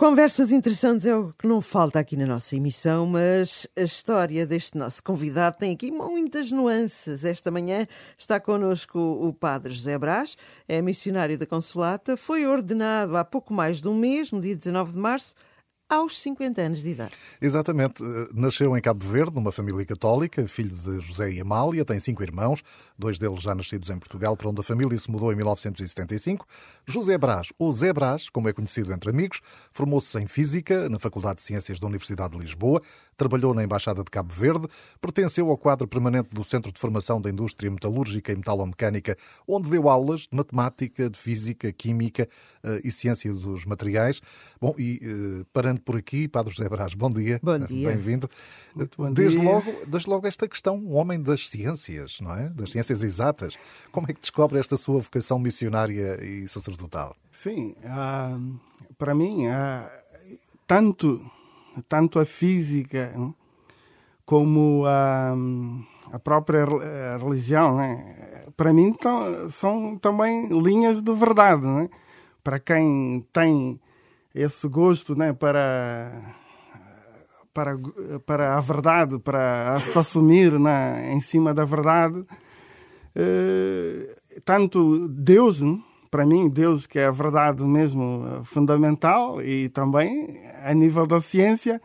Conversas interessantes é o que não falta aqui na nossa emissão, mas a história deste nosso convidado tem aqui muitas nuances. Esta manhã está connosco o padre José Brás, é missionário da Consolata, foi ordenado há pouco mais de um mês, no dia 19 de março, aos 50 anos de idade. Exatamente. Nasceu em Cabo Verde, numa família católica, filho de José e Amália, tem cinco irmãos, dois deles já nascidos em Portugal, para onde a família se mudou em 1975. José Brás, ou Zé Brás, como é conhecido entre amigos, formou-se em Física na Faculdade de Ciências da Universidade de Lisboa, trabalhou na Embaixada de Cabo Verde, pertenceu ao quadro permanente do Centro de Formação da Indústria Metalúrgica e Metalomecânica, onde deu aulas de Matemática, de Física, Química eh, e Ciência dos Materiais. Bom, e eh, parando por aqui, Padre José Brás, bom dia. Bom dia. Bem-vindo. Desde, dia. Logo, desde logo esta questão, um homem das ciências, não é? Das ciências exatas. Como é que descobre esta sua vocação missionária e sacerdotal? Sim, uh, para mim, uh, tanto, tanto a física como a, a própria religião, né, para mim são também linhas de verdade. Né? Para quem tem esse gosto né, para, para, para a verdade, para se assumir né, em cima da verdade. Eh, tanto Deus, né, para mim, Deus que é a verdade mesmo fundamental e também a nível da ciência,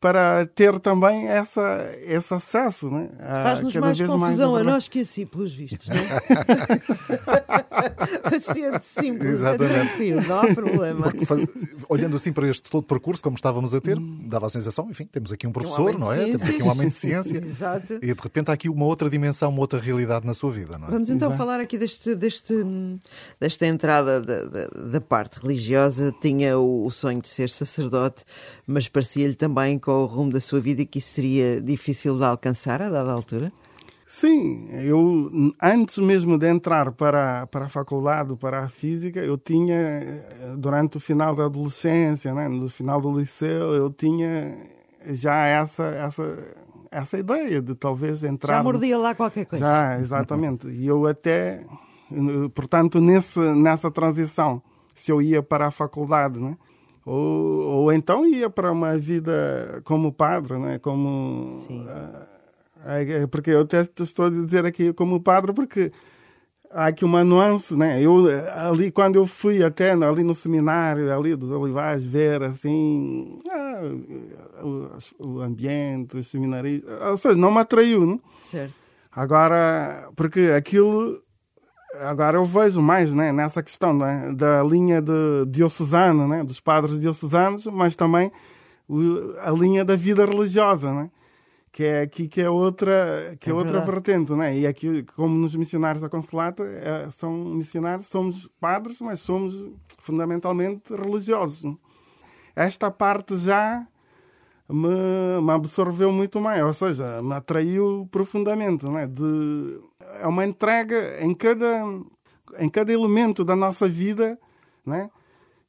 para ter também essa, esse acesso. Né? Faz-nos mais confusão mais a nós que a si, pelos vistos. Não é? Paciente simples, Exatamente. é tranquilo, não há problema. Porque, olhando assim para este todo percurso, como estávamos a ter, dava a sensação, enfim, temos aqui um professor, de não é? Temos aqui um homem de ciência. Exato. E de repente há aqui uma outra dimensão, uma outra realidade na sua vida, não é? Vamos então Exato. falar aqui deste, deste, desta entrada da, da, da parte religiosa. Tinha o, o sonho de ser sacerdote, mas parecia-lhe também, o rumo da sua vida, que isso seria difícil de alcançar a dada altura. Sim, eu antes mesmo de entrar para, para a faculdade, para a física, eu tinha, durante o final da adolescência, né, no final do liceu, eu tinha já essa, essa, essa ideia de talvez entrar. Já mordia lá qualquer coisa. Já, exatamente. E eu até, portanto, nesse, nessa transição, se eu ia para a faculdade, né? Ou, ou então ia para uma vida como padre, né? como Sim. é, porque eu estou a dizer aqui como padre porque há aqui uma nuance, né? Eu ali quando eu fui até ali no seminário ali dos Olivais ver assim ah, o, o ambiente, os seminaristas, ou seja, não me atraiu, né? Certo. Agora, porque aquilo agora eu vejo mais né, nessa questão né, da linha de diocesana, né, dos padres diocesanos, mas também a linha da vida religiosa, né, que é aqui que é outra que é, É outra vertente, né? E aqui como nos missionários da Consolata eh, são missionários, somos padres, mas somos fundamentalmente religiosos. Esta parte já me, me absorveu muito mais, ou seja, me atraiu profundamente, né? De é uma entrega em cada em cada elemento da nossa vida, né?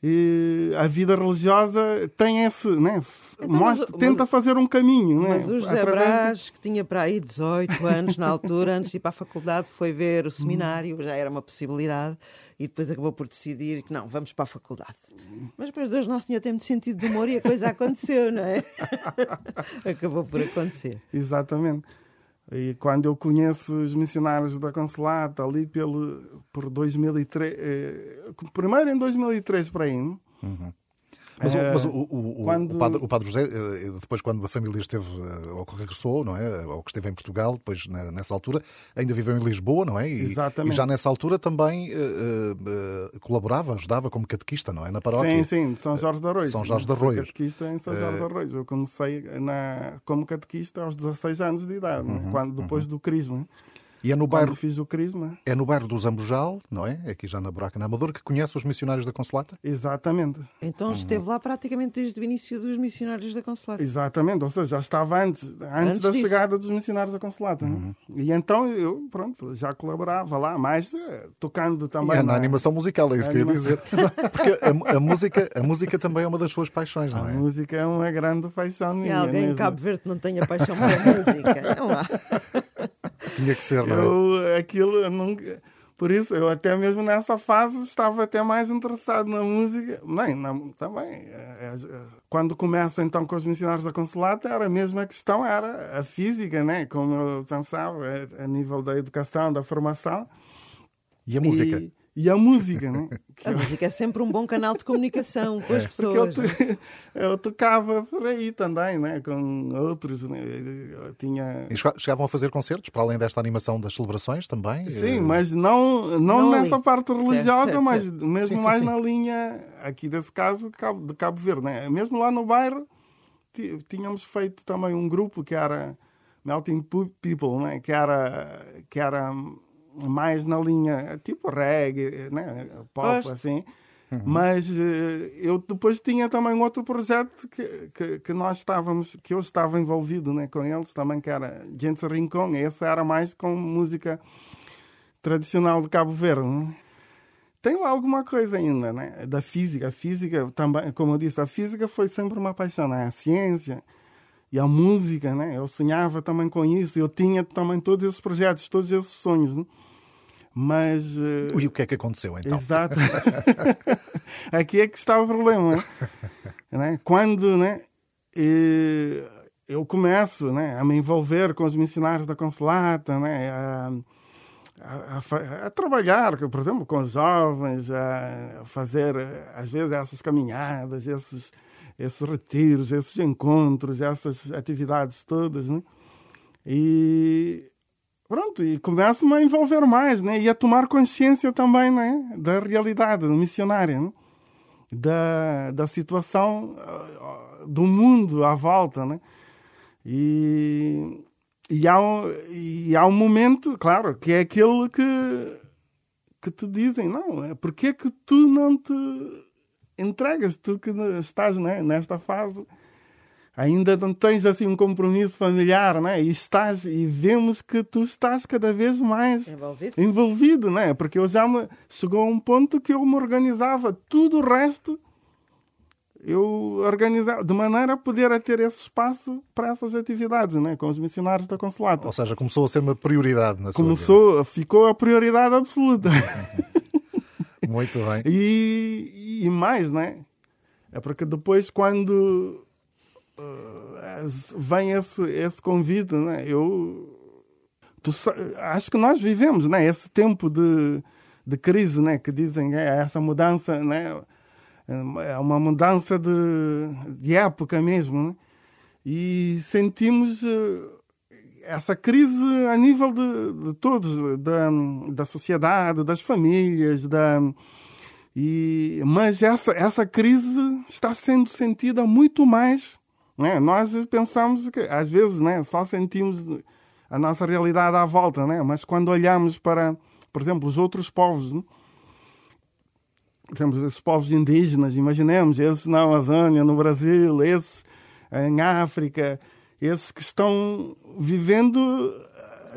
E a vida religiosa tem esse, né? Então, mas- mostra, tenta fazer um caminho, né? Mas o José Através de- Brás, que tinha para aí 18 anos na altura, antes de ir para a faculdade, foi ver o seminário, já era uma possibilidade, e depois acabou por decidir que não, vamos para a faculdade. Mas depois Deus Nosso Senhor tem muito sentido de humor e a coisa aconteceu, não é? acabou por acontecer. Exatamente. E quando eu conheço os missionários da Consolata, ali pelo, por 2003, eh, primeiro em 2003 para aí, né? Mas, o- Eh, mas o, o- quando- o padre, o padre José, eh, depois quando a família esteve, eh, ou que regressou, não é? Ou que esteve em Portugal, depois nessa altura, ainda viveu em Lisboa, não é? E, Exatamente. e já nessa altura também eh, eh, colaborava, ajudava como catequista, não é? Na paróquia. Sim, sim, de São Jorge de Arroios. São Jorge de Arroios. catequista em São Jorge de Arroios. Eu comecei na, como catequista aos 16 anos de idade, né? Uhum, quando, depois do crisma. E é no Quando bairro, fiz o crisma, é no bairro do Zambujal, não é? Aqui já na Buraca na Amador, que conhece os missionários da Consolata? exatamente. Então esteve lá praticamente desde o início dos missionários da Consolata. Exatamente, ou seja, já estava antes, antes, Antes da disso. chegada dos missionários da Consolata. né? E então eu, pronto, já colaborava lá, mas eh, tocando também. é na na- animação musical, é isso que eu ia dizer. Porque a, a música, a música também é uma das suas paixões, A não é? música é uma grande paixão E minha. alguém em. Cabo Verde não tenha paixão pela música? Não há. Tinha que ser, não é? Eu, aquilo, eu nunca. Por isso, eu até mesmo nessa fase estava até mais interessado na música. Nem, na, também. É, é, quando começo então com os missionários da Consolata, era a mesma questão, era a física, né? Como eu pensava, a nível da educação, da formação. E a música? E, e a música, né? Que a eu... música é sempre um bom canal de comunicação com as é. pessoas. Eu, to... eu, tocava por aí também, né? Com outros, né? Eu tinha... E chegavam a fazer concertos, para além desta animação das celebrações também? Sim, eh, mas não, não, não nessa ali. parte religiosa, certo, certo, mas certo. mesmo sim, mais sim, sim. na linha, aqui desse caso, de Cabo Verde, né? Mesmo lá no bairro, tínhamos feito também um grupo que era Melting People, né? Que era... Que era mais na linha tipo reggae, né? pop, Mas... assim. Uhum. Mas uh, eu depois tinha também um outro projeto que, que, que, nós estávamos, que eu estava envolvido né, com eles também, que era Gente Rincon. Esse era mais com música tradicional de Cabo Verde. Né? Tem lá alguma coisa ainda, né? Da física. A física também, como eu disse, a física foi sempre uma paixão, né? A ciência e a música, né? Eu sonhava também com isso. Eu tinha também todos esses projetos, todos esses sonhos, né? Mas. Uh... E o que é que aconteceu então? Exato. Aqui é que está o problema. né? Quando né, eu começo né, a me envolver com os missionários da Consolata, né, a, a, a, a, trabalhar, por exemplo, com os jovens, a fazer, às vezes, essas caminhadas, esses, esses retiros, esses encontros, essas atividades todas. Né? E Pronto, e começo-me a envolver mais, né? E a tomar consciência também, né? Da realidade missionária, né? da, da situação uh, do mundo à volta, né? E, e, há um, e há um momento, claro, que é aquele que, que te dizem, não, é porque que tu não te entregas, tu que estás né, nesta fase ainda não tens assim um compromisso familiar, né? E estás e vemos que tu estás cada vez mais envolvido, envolvido né? Porque eu já me chegou a um ponto que eu me organizava tudo o resto eu organizava de maneira a poder ter esse espaço para essas atividades, né, com os missionários da Consolata. Ou seja, começou a ser uma prioridade na sua Começou, vida. ficou a prioridade absoluta. Muito bem. E, e mais, né? É porque depois quando vem esse, esse convite, né? Eu tu, acho que nós vivemos, né? Esse tempo de, de crise, né? Que dizem é essa mudança, né? É uma mudança de, de época mesmo, né? E sentimos uh, essa crise a nível de, de todos, da, da sociedade, das famílias, da e, mas essa, essa crise está sendo sentida muito mais né? Nós pensamos que, às vezes, né, só sentimos a nossa realidade à volta, né? mas quando olhamos para, por exemplo, os outros povos, né? por exemplo, os povos indígenas, imaginemos, esses na Amazônia, no Brasil, esses em África, esses que estão vivendo,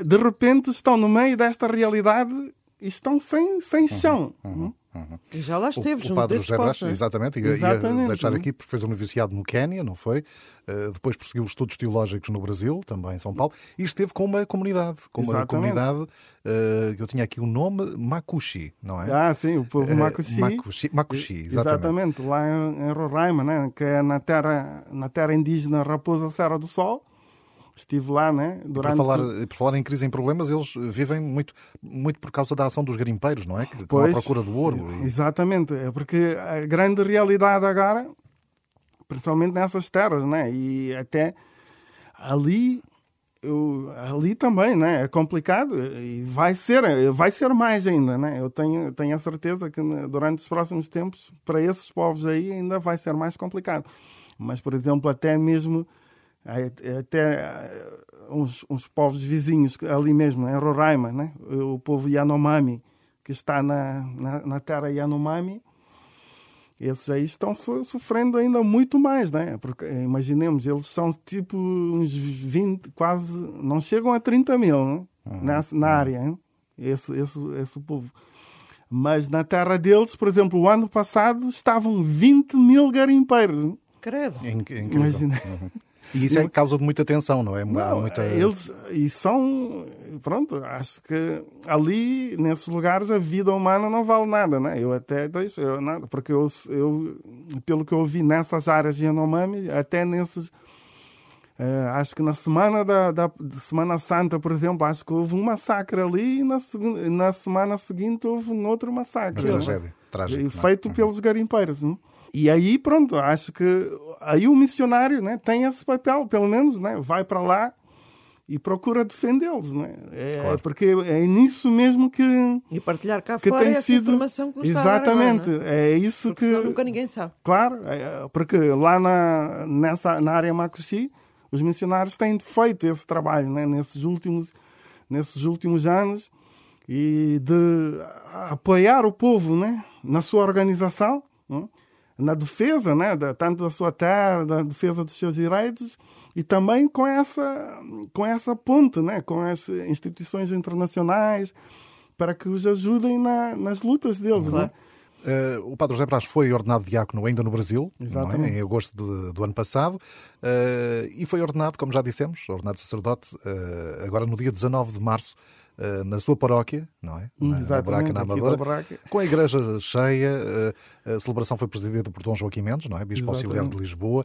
de repente estão no meio desta realidade e estão sem, sem uhum, chão. Uhum, uhum. Uhum. E já lá esteve, o, o padre José Brás, exatamente, ia, exatamente, ia deixar aqui, porque fez o noviciado no Quénia, não foi? Uh, depois prosseguiu estudos teológicos no Brasil, também em São Paulo, e esteve com uma comunidade, com exatamente. uma comunidade, uh, eu tinha aqui o nome Makushi, não é? Ah, sim, o povo Makushi. Uh, Makushi, Makushi exatamente. exatamente. lá em, em Roraima, né? que é na terra, na terra indígena Raposa Serra do Sol, estive lá, né? Durante... Por falar, por falar em crise em problemas, eles vivem muito, muito por causa da ação dos garimpeiros, não é? Que estão à procura do ouro. E... Exatamente, é porque a grande realidade agora, principalmente nessas terras, né? E até ali eu, ali também, né? É complicado e vai ser, vai ser mais ainda, né? Eu tenho, tenho a certeza que durante os próximos tempos, para esses povos aí, ainda vai ser mais complicado. Mas, por exemplo, até mesmo até eh, uns, uns povos vizinhos ali mesmo, em Roraima, né? o povo Yanomami, que está na, na, na terra Yanomami, esses aí estão sofrendo ainda muito mais, né? Porque imaginemos, eles são tipo uns 20, quase, não chegam a 30 mil né? uhum. na, na área, hein? esse, esse, esse povo. Mas na terra deles, por exemplo, o ano passado estavam 20 mil garimpeiros. Credo. Imagina. Uhum. E isso é causa de muita tensão, não é? Não, muita... Eles, e são, pronto, acho que ali, nesses lugares, a vida humana não vale nada, né? Eu até deixo, eu, nada, porque eu, eu, pelo que eu vi nessas áreas de Yanomami, até nesses Uh, acho que na semana da, da Semana Santa, por exemplo, acho que houve um massacre ali e na, na semana seguinte houve um outro massacre. Uma tragédia. Trágico, feito uhum. pelos garimpeiros. Não? E aí, pronto, acho que aí o missionário né, tem esse papel, pelo menos, né, vai para lá e procura defendê-los, né? É, claro. porque é nisso mesmo que e partilhar cá que fora tem sido informação que exatamente agora, é? é isso porque que nunca ninguém sabe. Claro, é, porque lá na nessa na área Macuxi os missionários têm feito esse trabalho né, nesses, últimos, nesses últimos anos e de apoiar o povo né, na sua organização, né, na defesa né, da, tanto da sua terra, da defesa dos seus direitos e também com essa, com essa ponte né, com as instituições internacionais para que os ajudem na, nas lutas deles. Né? Uh, o Padre José Brás foi ordenado diácono ainda no Brasil, é? em agosto do, do, ano passado, uh, e foi ordenado, como já dissemos, ordenado sacerdote, uh, agora no dia 19 de março, na sua paróquia, não é? Na, na Braca, na Amadora, com a igreja cheia. A celebração foi presidida por Dom Joaquim Mendes, não é? Bispo Exatamente. Auxiliar de Lisboa,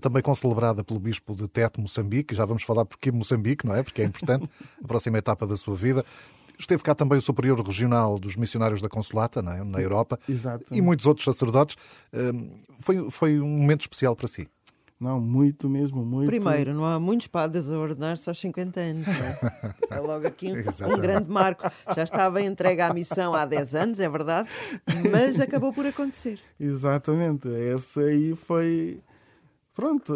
também concelebrada pelo Bispo de Teto, Moçambique. Já vamos falar porque Moçambique, não é? Porque é importante, a próxima etapa da sua vida. Esteve cá também o superior regional dos missionários da Consolata, é? na Europa, Exato. e muitos outros sacerdotes. Hum, foi, foi um momento especial para si. Não, muito mesmo, muito. Primeiro, não há muitos padres a ordenar-se aos 50 anos. É? é logo aqui um, um, grande marco. Já estava entregue à missão há 10 anos, é verdade, mas acabou por acontecer. Exatamente. Esse aí foi. Pronto.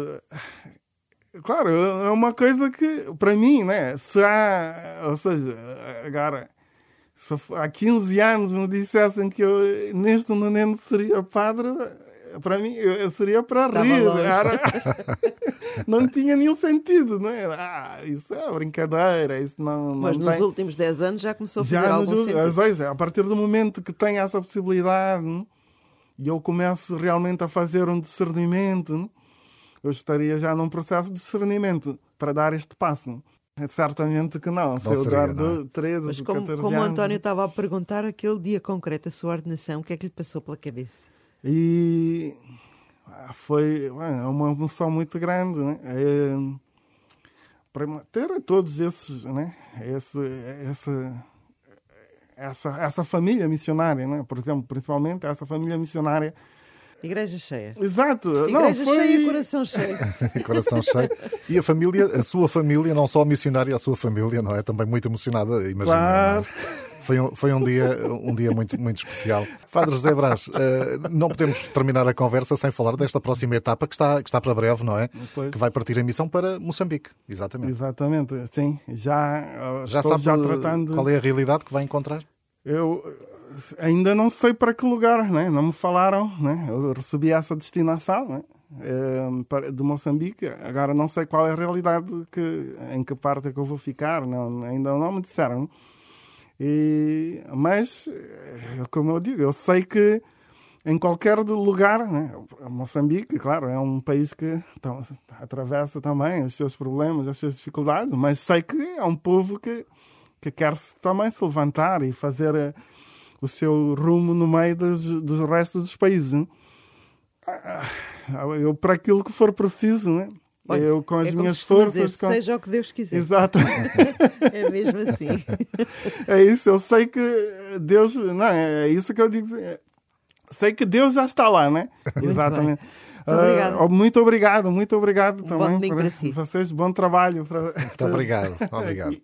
Claro, é uma coisa que, para mim, né? Se há, ou seja, agora, se há 15 anos me dissessem que eu neste momento seria padre, para mim eu seria para rir. Era... não tinha nenhum sentido, não é? Ah, isso é brincadeira, isso não. não Mas tem... nos últimos 10 anos já começou a fazer já algum nos... sentido. Seja, a partir do momento que tem essa possibilidade e eu começo realmente a fazer um discernimento eu estaria já num processo de discernimento para dar este passo. É certamente que não. não Se eu seria, dar não. 13, Mas como, 14 como anos... o António estava a perguntar, aquele dia concreto, a sua ordenação, o que é que lhe passou pela cabeça? E ah, foi é uma emoção muito grande. Né? É, para ter todos esses, né? Esse, essa, essa, essa família missionária, né? por exemplo, principalmente essa família missionária Igreja cheia. Exato. Igreja não, foi... cheia, coração cheio. coração cheio. E a família, a sua família, não só a missionária, a sua família, não é? Também muito emocionada, imagino. É? Claro. Foi um, foi um dia, um dia muito, muito especial. Padre José Brás, uh, não podemos terminar a conversa sem falar desta próxima etapa que está, que está para breve, não é? Pois. Que vai partir a missão para Moçambique, exatamente. Exatamente, sim. Já, já sabe já tratando... qual é a realidade que vai encontrar? Eu ainda não sei para que lugar, né? não me falaram. Né? Eu recebi essa destinação né? Eh, de Moçambique. Agora não sei qual é a realidade, que, em que parte é que eu vou ficar, não, ainda não me disseram. E, mas, eh, como eu digo, eu sei que em qualquer lugar, né? Moçambique, claro, é um país que atravessa também os seus problemas, as suas dificuldades, mas sei que é um povo que, que quer também se levantar e fazer eh, o seu rumo no meio dos, dos restos dos países. Né? Eu, para aquilo que for preciso, né? Olha, eu com as é minhas forças. Dizer, com... Seja o que Deus quiser. Exato. é mesmo assim. É isso, eu sei que Deus. Não, é isso que eu digo. Sei que Deus já está lá, né? Muito Exatamente. Muito, uh, muito obrigado, muito obrigado um também. Bom para si. vocês, bom trabalho. Para... Muito obrigado. obrigado.